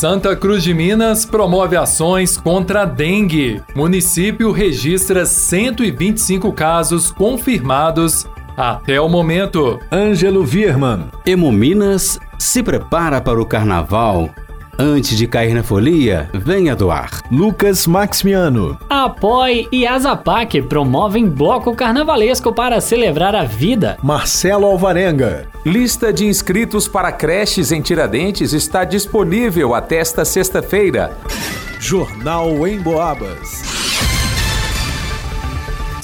Santa Cruz de Minas promove ações contra a dengue. Município registra 125 casos confirmados até o momento. Ângelo Virman. Hemominas se prepara para o carnaval. Antes de cair na folia, venha doar. Lucas Maximiano. A Apoie e a Zapac promovem bloco carnavalesco para celebrar a vida. Marcelo Alvarenga. Lista de inscritos para creches em Tiradentes está disponível até esta sexta-feira. Jornal em Boabas.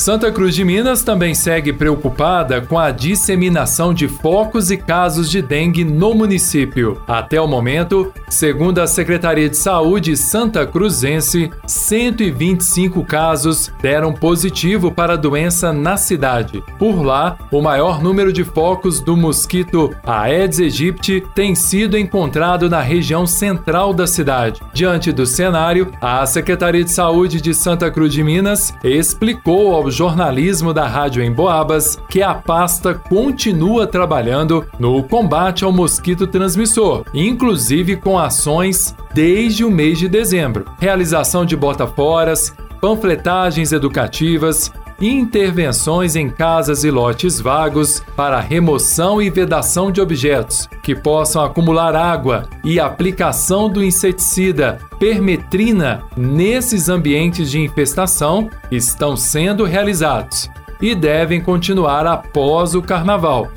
Santa Cruz de Minas também segue preocupada com a disseminação de focos e casos de dengue no município. Até o momento, segundo a Secretaria de Saúde Santa Cruzense, 125 casos deram positivo para a doença na cidade. Por lá, o maior número de focos do mosquito Aedes aegypti tem sido encontrado na região central da cidade. Diante do cenário, a Secretaria de Saúde de Santa Cruz de Minas explicou ao jornalismo da Rádio em Boabas que a pasta continua trabalhando no combate ao mosquito transmissor, inclusive com ações desde o mês de dezembro. Realização de botaforas, panfletagens educativas, intervenções em casas e lotes vagos para remoção e vedação de objetos que possam acumular água e aplicação do inseticida permetrina nesses ambientes de infestação estão sendo realizados e devem continuar após o carnaval.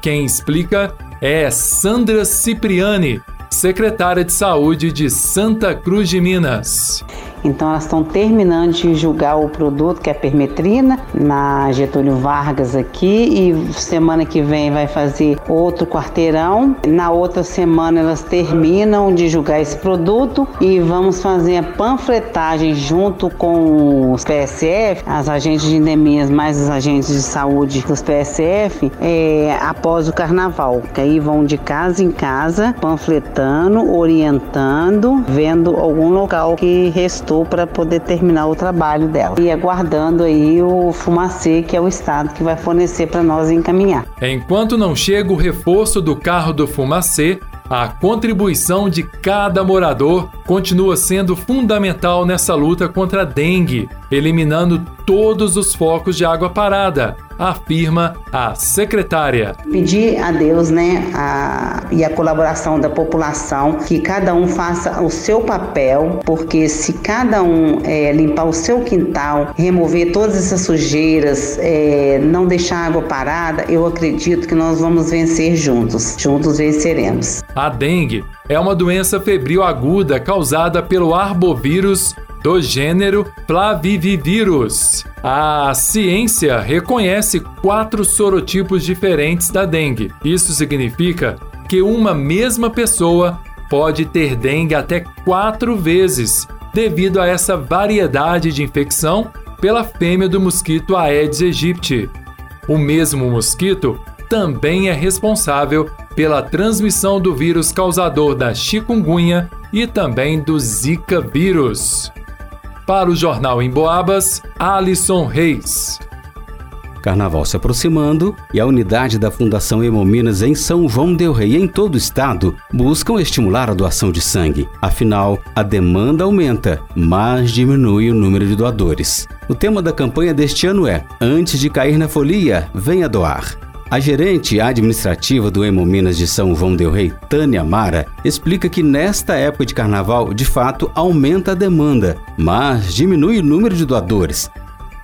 Quem explica é Sandra Cipriani, secretária de Saúde de Santa Cruz de Minas. Então elas estão terminando de julgar o produto que é a permetrina na Getúlio Vargas aqui e semana que vem vai fazer outro quarteirão. Na outra semana elas terminam de julgar esse produto e vamos fazer a panfletagem junto com os PSF, as agentes de endemias mais os agentes de saúde dos PSF, é, após o carnaval. Que aí vão de casa em casa panfletando, orientando, vendo algum local que restou para poder terminar o trabalho dela. E aguardando aí o fumacê, que é o Estado que vai fornecer para nós encaminhar. Enquanto não chega o reforço do carro do fumacê, a contribuição de cada morador continua sendo fundamental nessa luta contra a dengue, eliminando todos os focos de água parada, afirma a secretária. Pedir a Deus, né, a, e a colaboração da população, que cada um faça o seu papel, porque se cada um é, limpar o seu quintal, remover todas essas sujeiras, é, não deixar água parada, eu acredito que nós vamos vencer juntos. Juntos venceremos. A dengue é uma doença febril aguda causada pelo arbovírus do gênero Flavivirus. A ciência reconhece quatro sorotipos diferentes da dengue. Isso significa que uma mesma pessoa pode ter dengue até quatro vezes, devido a essa variedade de infecção pela fêmea do mosquito Aedes aegypti. O mesmo mosquito também é responsável pela transmissão do vírus causador da chikungunya e também do Zika vírus. Para o Jornal em Boabas, Alisson Reis. Carnaval se aproximando e a unidade da Fundação Hemominas em São João Del Rei e em todo o estado buscam estimular a doação de sangue. Afinal, a demanda aumenta, mas diminui o número de doadores. O tema da campanha deste ano é: Antes de cair na folia, venha doar. A gerente administrativa do Hemominas de São João del Rei, Tânia Mara, explica que nesta época de carnaval, de fato, aumenta a demanda, mas diminui o número de doadores.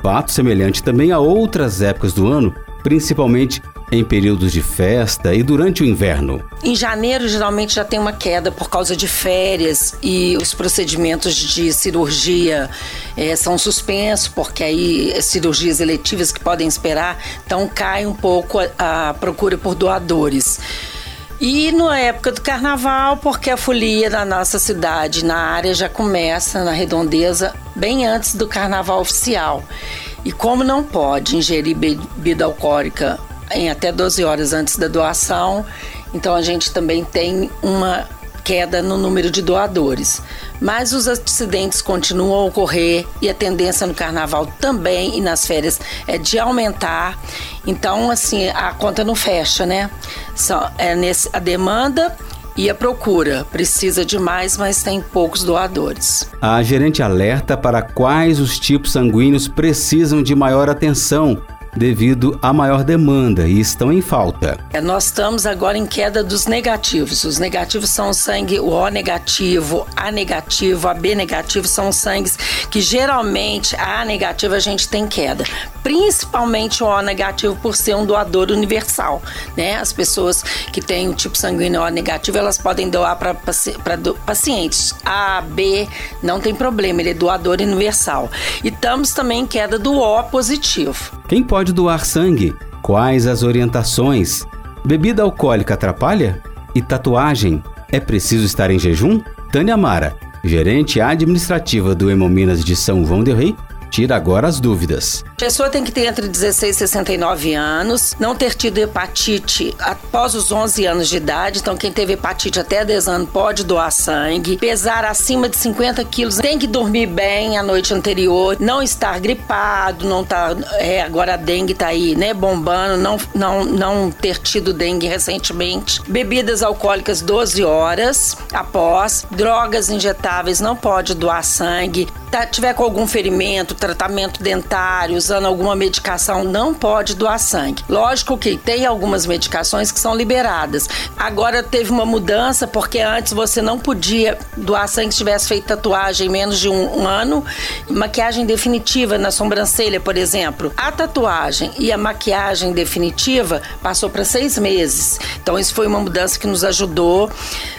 Fato semelhante também a outras épocas do ano, principalmente em períodos de festa e durante o inverno. Em janeiro, geralmente já tem uma queda por causa de férias e os procedimentos de cirurgia é, são suspensos, porque aí cirurgias eletivas que podem esperar, então cai um pouco a, a procura por doadores. E na época do carnaval, porque a folia da nossa cidade na área já começa na redondeza bem antes do carnaval oficial. E como não pode ingerir bebida alcoólica em até 12 horas antes da doação, então a gente também tem uma queda no número de doadores. Mas os acidentes continuam a ocorrer e a tendência no carnaval também e nas férias é de aumentar. Então, assim, a conta não fecha, né? Só, é nesse, a demanda e a procura precisa de mais, mas tem poucos doadores. A gerente alerta para quais os tipos sanguíneos precisam de maior atenção devido à maior demanda e estão em falta. É, nós estamos agora em queda dos negativos. Os negativos são o sangue o O negativo, A negativo, AB negativo, são sangues que geralmente a A negativa a gente tem queda. Principalmente o O negativo por ser um doador universal, né? As pessoas que têm o tipo sanguíneo O negativo, elas podem doar para pacientes. A, B não tem problema, ele é doador universal. E estamos também em queda do O positivo. Quem pode doar sangue? Quais as orientações? Bebida alcoólica atrapalha? E tatuagem? É preciso estar em jejum? Tânia Mara, gerente administrativa do Hemominas de São João del Rei, tira agora as dúvidas. Pessoa tem que ter entre 16 e 69 anos, não ter tido hepatite após os 11 anos de idade. Então, quem teve hepatite até 10 anos pode doar sangue. Pesar acima de 50 quilos, tem que dormir bem a noite anterior, não estar gripado, não tá. É, agora a dengue tá aí, né, bombando, não, não, não ter tido dengue recentemente. Bebidas alcoólicas 12 horas após. Drogas injetáveis não pode doar sangue. Tá, tiver com algum ferimento, tratamento dentário, usando alguma medicação, não pode doar sangue. Lógico que tem algumas medicações que são liberadas. Agora teve uma mudança, porque antes você não podia doar sangue se tivesse feito tatuagem em menos de um, um ano, maquiagem definitiva na sobrancelha, por exemplo. A tatuagem e a maquiagem definitiva passou para seis meses. Então, isso foi uma mudança que nos ajudou.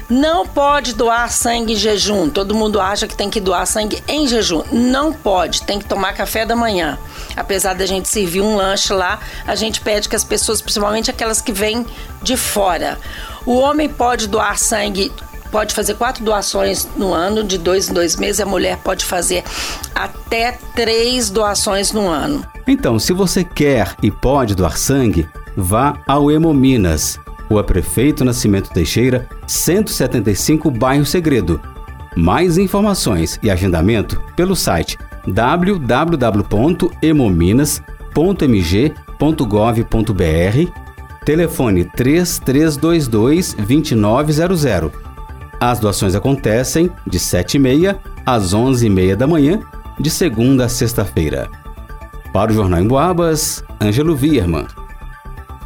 Não pode doar sangue em jejum. Todo mundo acha que tem que doar sangue em jejum. Não pode, tem que tomar café da manhã. Apesar da gente servir um lanche lá, a gente pede que as pessoas, principalmente aquelas que vêm de fora, o homem pode doar sangue pode fazer quatro doações no ano, de dois em dois meses. A mulher pode fazer até três doações no ano. Então, se você quer e pode doar sangue, vá ao Hemominas. Rua Prefeito Nascimento Teixeira, 175, Bairro Segredo. Mais informações e agendamento pelo site www.hemominas.mg.gov.br, telefone 3322 2900. As doações acontecem de 7h30 às 11h30 da manhã, de segunda a sexta-feira. Para o Jornal em Boabas, Ângelo Vierman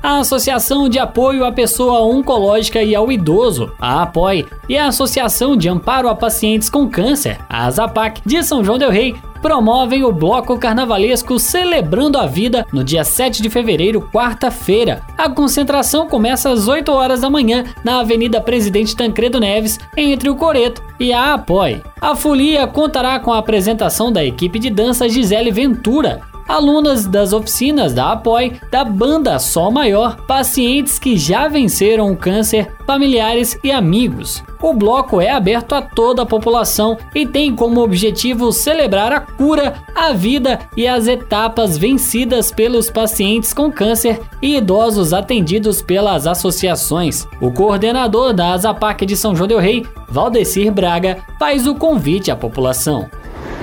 a Associação de Apoio à Pessoa Oncológica e ao Idoso, a APOI, e a Associação de Amparo a Pacientes com Câncer, a AZAPAC, de São João Del Rei, promovem o bloco carnavalesco Celebrando a Vida no dia 7 de fevereiro, quarta-feira. A concentração começa às 8 horas da manhã na Avenida Presidente Tancredo Neves, entre o Coreto e a Apoi. A folia contará com a apresentação da equipe de dança Gisele Ventura, alunas das oficinas da APOI, da banda Sol Maior, pacientes que já venceram o câncer, familiares e amigos. O bloco é aberto a toda a população e tem como objetivo celebrar a cura, a vida e as etapas vencidas pelos pacientes com câncer e idosos atendidos pelas associações. O coordenador da Azapac de São João del Rei, Valdecir Braga, faz o convite à população.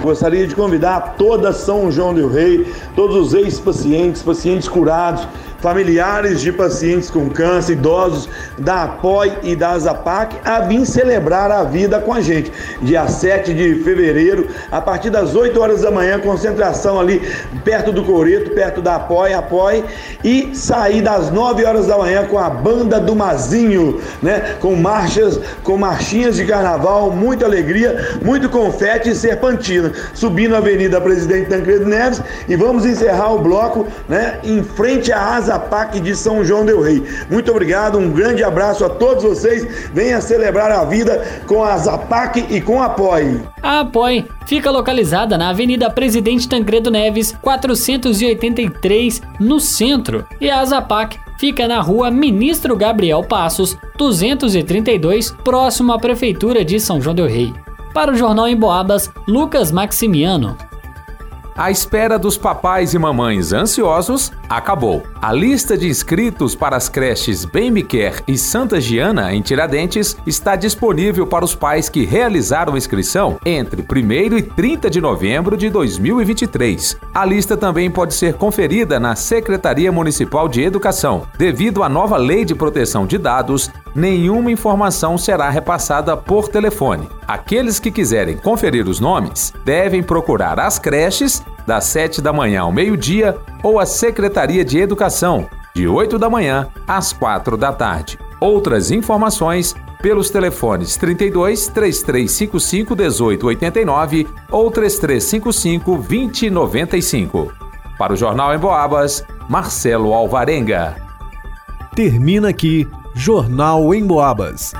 Gostaria de convidar toda São João del Rei, todos os ex-pacientes, pacientes curados, familiares de pacientes com câncer, idosos da APOI e da AZAPAC a vir celebrar a vida com a gente. Dia 7 de fevereiro, a partir das 8 horas da manhã, concentração ali perto do Coreto, perto da APOI, APOI, e sair das 9 horas da manhã com a banda do Mazinho, né? Com marchas, com marchinhas de carnaval, muita alegria, muito confete e serpentina. Subindo a Avenida Presidente Tancredo Neves e vamos encerrar o bloco, né? Em frente à Asa PAC de São João Del Rei. Muito obrigado, um grande abraço a todos vocês. Venha celebrar a vida com a Zapac e com a Apoie. A Apoie fica localizada na Avenida Presidente Tancredo Neves, 483, no centro, e a Zapac fica na rua Ministro Gabriel Passos, 232, próximo à Prefeitura de São João Del Rei. Para o Jornal em Boabas, Lucas Maximiano. A espera dos papais e mamães ansiosos acabou. A lista de inscritos para as creches Bem Me Quer e Santa Giana, em Tiradentes, está disponível para os pais que realizaram inscrição entre 1 e 30 de novembro de 2023. A lista também pode ser conferida na Secretaria Municipal de Educação. Devido à nova Lei de Proteção de Dados, nenhuma informação será repassada por telefone. Aqueles que quiserem conferir os nomes devem procurar as creches das 7 da manhã ao meio-dia ou a Secretaria de Educação, de 8 da manhã às 4 da tarde. Outras informações pelos telefones 32 3355 1889 ou 3355 2095. Para o Jornal em Boabas, Marcelo Alvarenga. Termina aqui Jornal em Boabas.